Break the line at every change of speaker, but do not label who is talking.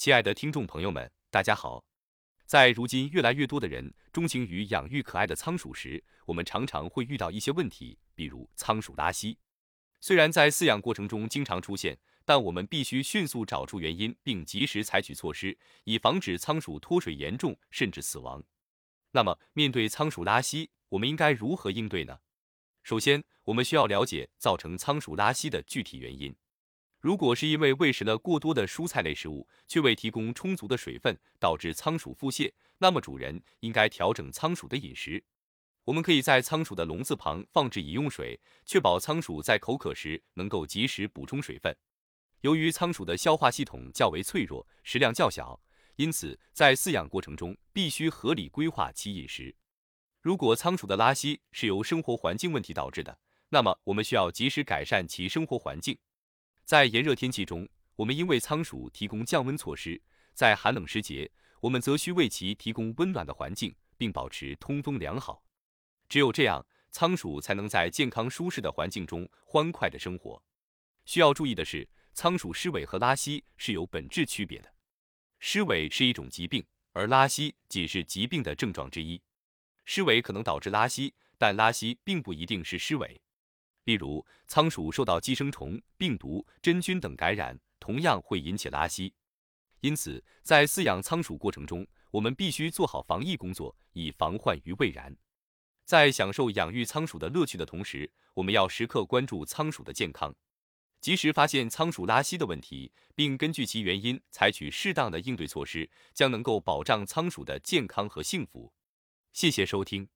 亲爱的听众朋友们，大家好。在如今越来越多的人钟情于养育可爱的仓鼠时，我们常常会遇到一些问题，比如仓鼠拉稀。虽然在饲养过程中经常出现，但我们必须迅速找出原因，并及时采取措施，以防止仓鼠脱水严重甚至死亡。那么，面对仓鼠拉稀，我们应该如何应对呢？首先，我们需要了解造成仓鼠拉稀的具体原因。如果是因为喂食了过多的蔬菜类食物，却未提供充足的水分，导致仓鼠腹泻，那么主人应该调整仓鼠的饮食。我们可以在仓鼠的笼子旁放置饮用水，确保仓鼠在口渴时能够及时补充水分。由于仓鼠的消化系统较为脆弱，食量较小，因此在饲养过程中必须合理规划其饮食。如果仓鼠的拉稀是由生活环境问题导致的，那么我们需要及时改善其生活环境。在炎热天气中，我们应为仓鼠提供降温措施；在寒冷时节，我们则需为其提供温暖的环境，并保持通风良好。只有这样，仓鼠才能在健康舒适的环境中欢快的生活。需要注意的是，仓鼠湿尾和拉稀是有本质区别的。湿尾是一种疾病，而拉稀仅是疾病的症状之一。湿尾可能导致拉稀，但拉稀并不一定是湿尾。例如，仓鼠受到寄生虫、病毒、真菌等感染，同样会引起拉稀。因此，在饲养仓鼠过程中，我们必须做好防疫工作，以防患于未然。在享受养育仓鼠的乐趣的同时，我们要时刻关注仓鼠的健康，及时发现仓鼠拉稀的问题，并根据其原因采取适当的应对措施，将能够保障仓鼠的健康和幸福。谢谢收听。